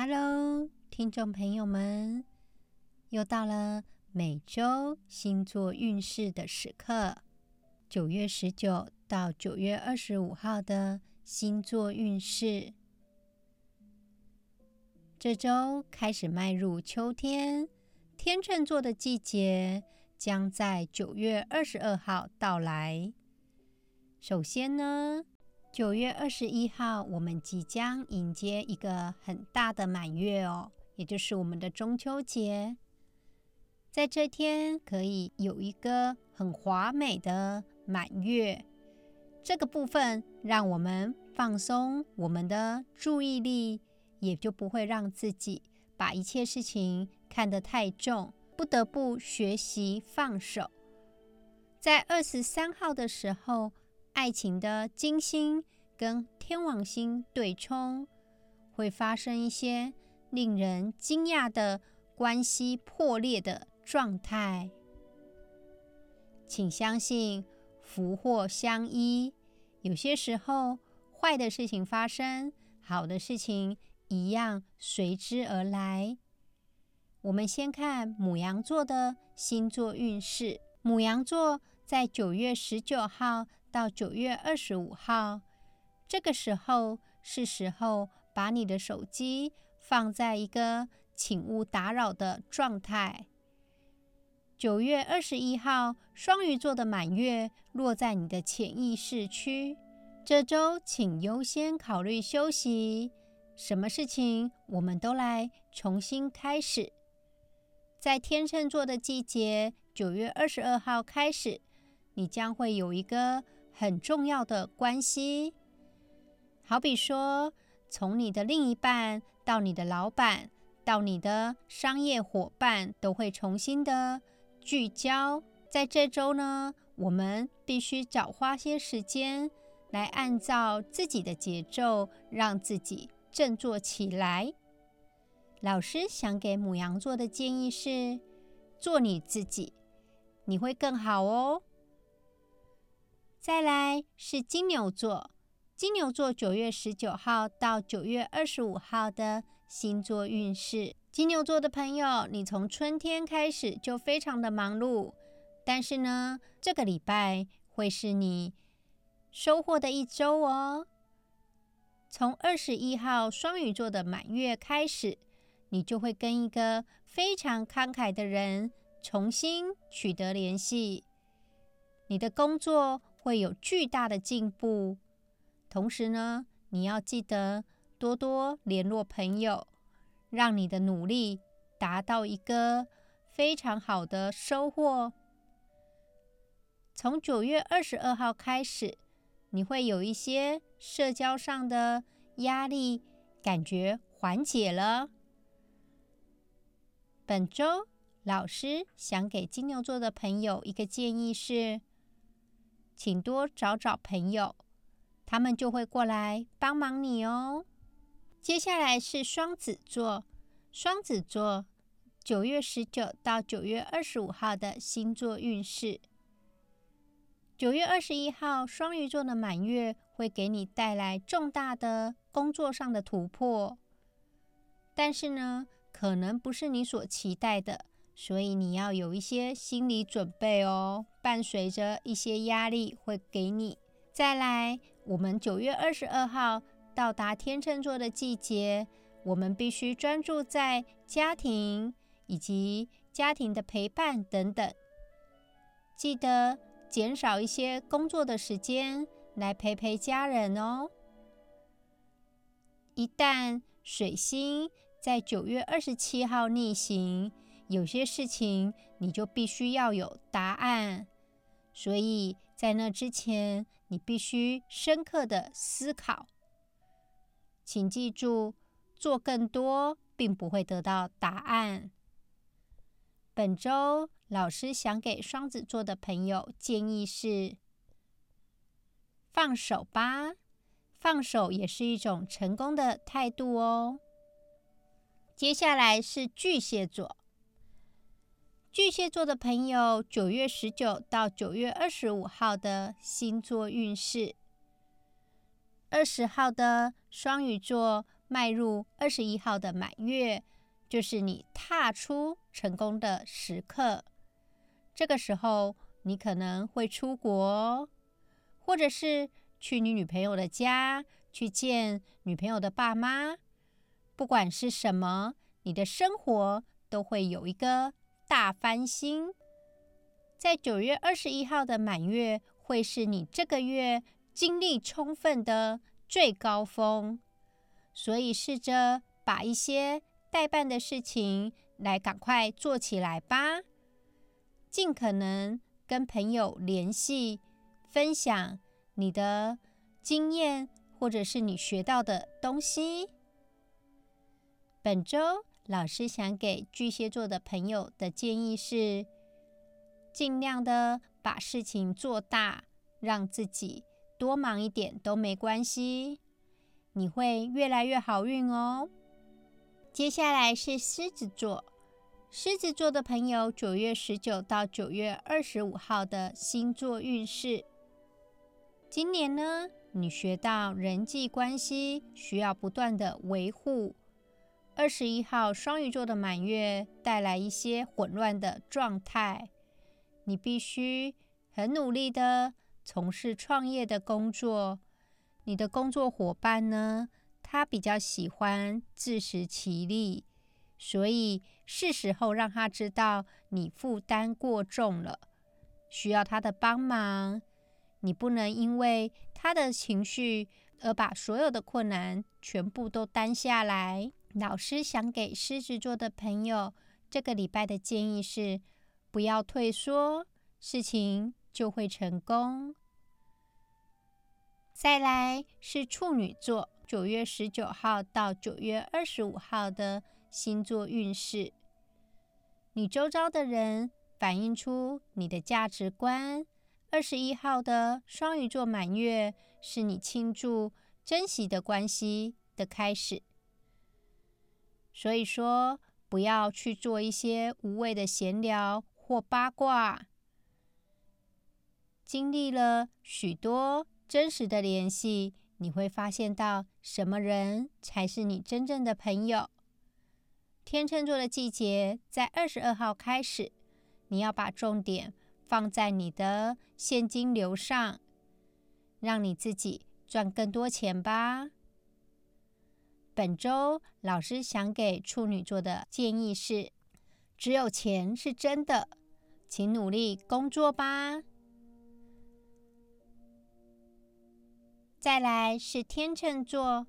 Hello，听众朋友们，又到了每周星座运势的时刻。九月十九到九月二十五号的星座运势，这周开始迈入秋天，天秤座的季节将在九月二十二号到来。首先呢。九月二十一号，我们即将迎接一个很大的满月哦，也就是我们的中秋节。在这天，可以有一个很华美的满月，这个部分让我们放松我们的注意力，也就不会让自己把一切事情看得太重，不得不学习放手。在二十三号的时候。爱情的金星跟天王星对冲，会发生一些令人惊讶的关系破裂的状态。请相信福祸相依，有些时候坏的事情发生，好的事情一样随之而来。我们先看母羊座的星座运势。母羊座在九月十九号。到九月二十五号，这个时候是时候把你的手机放在一个请勿打扰的状态。九月二十一号，双鱼座的满月落在你的潜意识区，这周请优先考虑休息。什么事情我们都来重新开始。在天秤座的季节，九月二十二号开始，你将会有一个。很重要的关系，好比说，从你的另一半到你的老板，到你的商业伙伴，都会重新的聚焦。在这周呢，我们必须早花些时间来按照自己的节奏，让自己振作起来。老师想给母羊座的建议是：做你自己，你会更好哦。再来是金牛座，金牛座九月十九号到九月二十五号的星座运势。金牛座的朋友，你从春天开始就非常的忙碌，但是呢，这个礼拜会是你收获的一周哦。从二十一号双鱼座的满月开始，你就会跟一个非常慷慨的人重新取得联系，你的工作。会有巨大的进步。同时呢，你要记得多多联络朋友，让你的努力达到一个非常好的收获。从九月二十二号开始，你会有一些社交上的压力，感觉缓解了。本周老师想给金牛座的朋友一个建议是。请多找找朋友，他们就会过来帮忙你哦。接下来是双子座，双子座九月十九到九月二十五号的星座运势。九月二十一号，双鱼座的满月会给你带来重大的工作上的突破，但是呢，可能不是你所期待的。所以你要有一些心理准备哦，伴随着一些压力会给你。再来，我们九月二十二号到达天秤座的季节，我们必须专注在家庭以及家庭的陪伴等等，记得减少一些工作的时间来陪陪家人哦。一旦水星在九月二十七号逆行。有些事情你就必须要有答案，所以在那之前，你必须深刻的思考。请记住，做更多并不会得到答案。本周老师想给双子座的朋友建议是：放手吧，放手也是一种成功的态度哦。接下来是巨蟹座。巨蟹座的朋友，九月十九到九月二十五号的星座运势。二十号的双鱼座迈入二十一号的满月，就是你踏出成功的时刻。这个时候，你可能会出国，或者是去你女朋友的家，去见女朋友的爸妈。不管是什么，你的生活都会有一个大翻新。在九月二十一号的满月，会是你这个月精力充分的最高峰。所以，试着把一些代办的事情来赶快做起来吧。尽可能跟朋友联系，分享你的经验或者是你学到的东西。本周老师想给巨蟹座的朋友的建议是：尽量的把事情做大，让自己多忙一点都没关系。你会越来越好运哦。接下来是狮子座，狮子座的朋友，九月十九到九月二十五号的星座运势。今年呢，你学到人际关系需要不断的维护。二十一号双鱼座的满月带来一些混乱的状态，你必须很努力的从事创业的工作。你的工作伙伴呢？他比较喜欢自食其力，所以是时候让他知道你负担过重了，需要他的帮忙。你不能因为他的情绪而把所有的困难全部都担下来。老师想给狮子座的朋友这个礼拜的建议是：不要退缩，事情就会成功。再来是处女座，九月十九号到九月二十五号的星座运势。你周遭的人反映出你的价值观。二十一号的双鱼座满月是你庆祝珍惜的关系的开始。所以说，不要去做一些无谓的闲聊或八卦。经历了许多。真实的联系，你会发现到什么人才是你真正的朋友。天秤座的季节在二十二号开始，你要把重点放在你的现金流上，让你自己赚更多钱吧。本周老师想给处女座的建议是：只有钱是真的，请努力工作吧。再来是天秤座，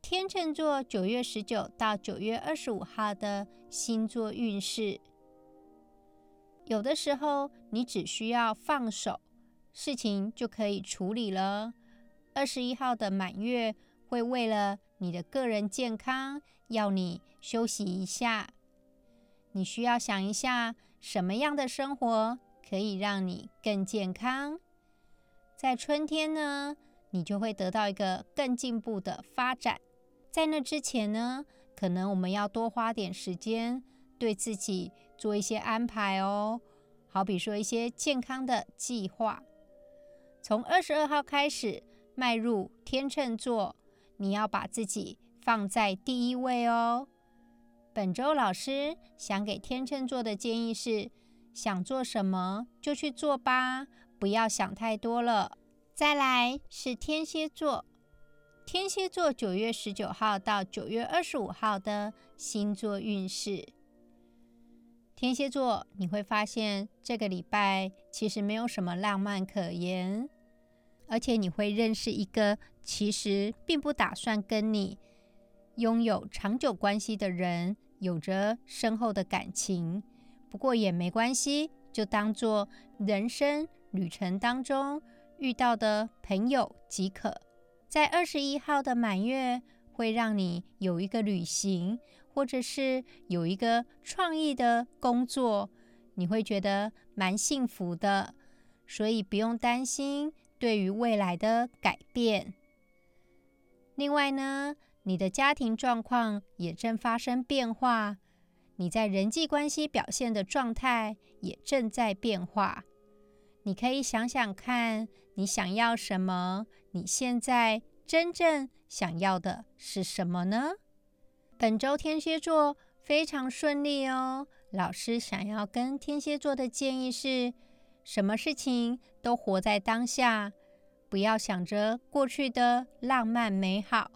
天秤座九月十九到九月二十五号的星座运势。有的时候你只需要放手，事情就可以处理了。二十一号的满月会为了你的个人健康，要你休息一下。你需要想一下，什么样的生活可以让你更健康？在春天呢？你就会得到一个更进步的发展。在那之前呢，可能我们要多花点时间对自己做一些安排哦。好比说一些健康的计划。从二十二号开始迈入天秤座，你要把自己放在第一位哦。本周老师想给天秤座的建议是：想做什么就去做吧，不要想太多了。再来是天蝎座，天蝎座九月十九号到九月二十五号的星座运势。天蝎座，你会发现这个礼拜其实没有什么浪漫可言，而且你会认识一个其实并不打算跟你拥有长久关系的人，有着深厚的感情。不过也没关系，就当做人生旅程当中。遇到的朋友即可，在二十一号的满月会让你有一个旅行，或者是有一个创意的工作，你会觉得蛮幸福的，所以不用担心对于未来的改变。另外呢，你的家庭状况也正发生变化，你在人际关系表现的状态也正在变化。你可以想想看，你想要什么？你现在真正想要的是什么呢？本周天蝎座非常顺利哦。老师想要跟天蝎座的建议是：什么事情都活在当下，不要想着过去的浪漫美好。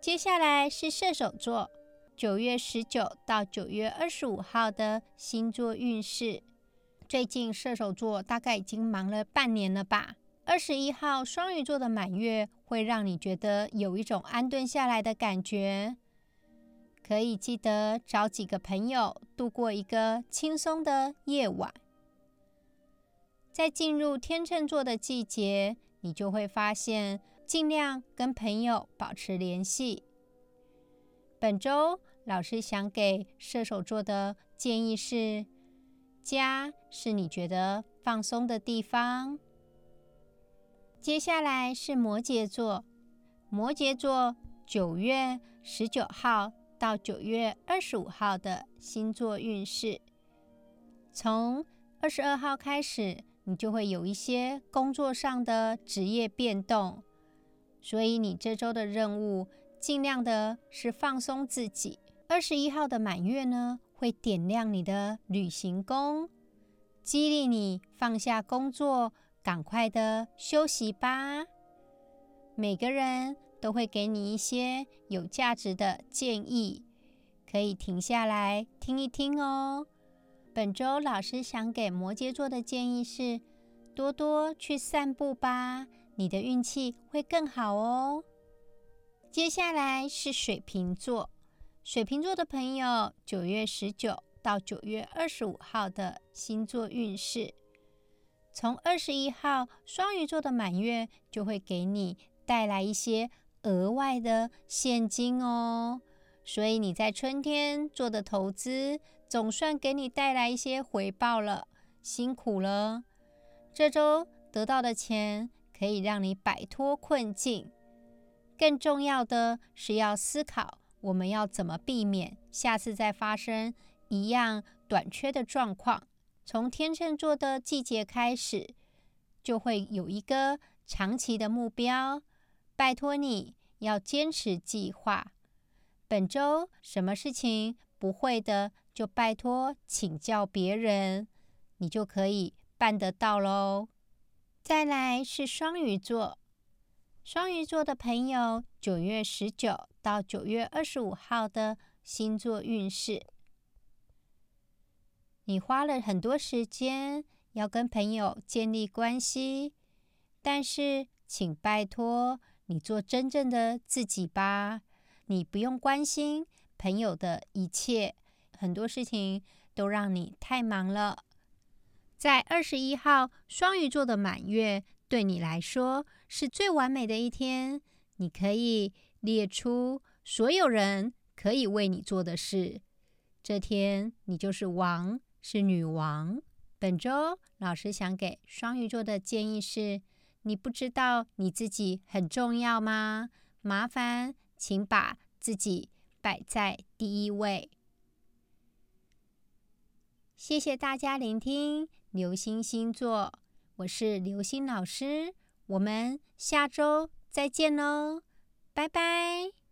接下来是射手座，九月十九到九月二十五号的星座运势。最近射手座大概已经忙了半年了吧？二十一号双鱼座的满月会让你觉得有一种安顿下来的感觉。可以记得找几个朋友度过一个轻松的夜晚。在进入天秤座的季节，你就会发现，尽量跟朋友保持联系。本周老师想给射手座的建议是：家是你觉得放松的地方。接下来是摩羯座，摩羯座九月十九号。到九月二十五号的星座运势，从二十二号开始，你就会有一些工作上的职业变动，所以你这周的任务尽量的是放松自己。二十一号的满月呢，会点亮你的旅行宫，激励你放下工作，赶快的休息吧。每个人。都会给你一些有价值的建议，可以停下来听一听哦。本周老师想给摩羯座的建议是：多多去散步吧，你的运气会更好哦。接下来是水瓶座，水瓶座的朋友，九月十九到九月二十五号的星座运势，从二十一号双鱼座的满月就会给你带来一些。额外的现金哦，所以你在春天做的投资总算给你带来一些回报了，辛苦了。这周得到的钱可以让你摆脱困境，更重要的是要思考我们要怎么避免下次再发生一样短缺的状况。从天秤座的季节开始，就会有一个长期的目标。拜托你要坚持计划。本周什么事情不会的，就拜托请教别人，你就可以办得到喽。再来是双鱼座，双鱼座的朋友，九月十九到九月二十五号的星座运势，你花了很多时间要跟朋友建立关系，但是请拜托。你做真正的自己吧，你不用关心朋友的一切，很多事情都让你太忙了。在二十一号双鱼座的满月，对你来说是最完美的一天。你可以列出所有人可以为你做的事，这天你就是王，是女王。本周老师想给双鱼座的建议是。你不知道你自己很重要吗？麻烦请把自己摆在第一位。谢谢大家聆听流星星座，我是流星老师，我们下周再见喽，拜拜。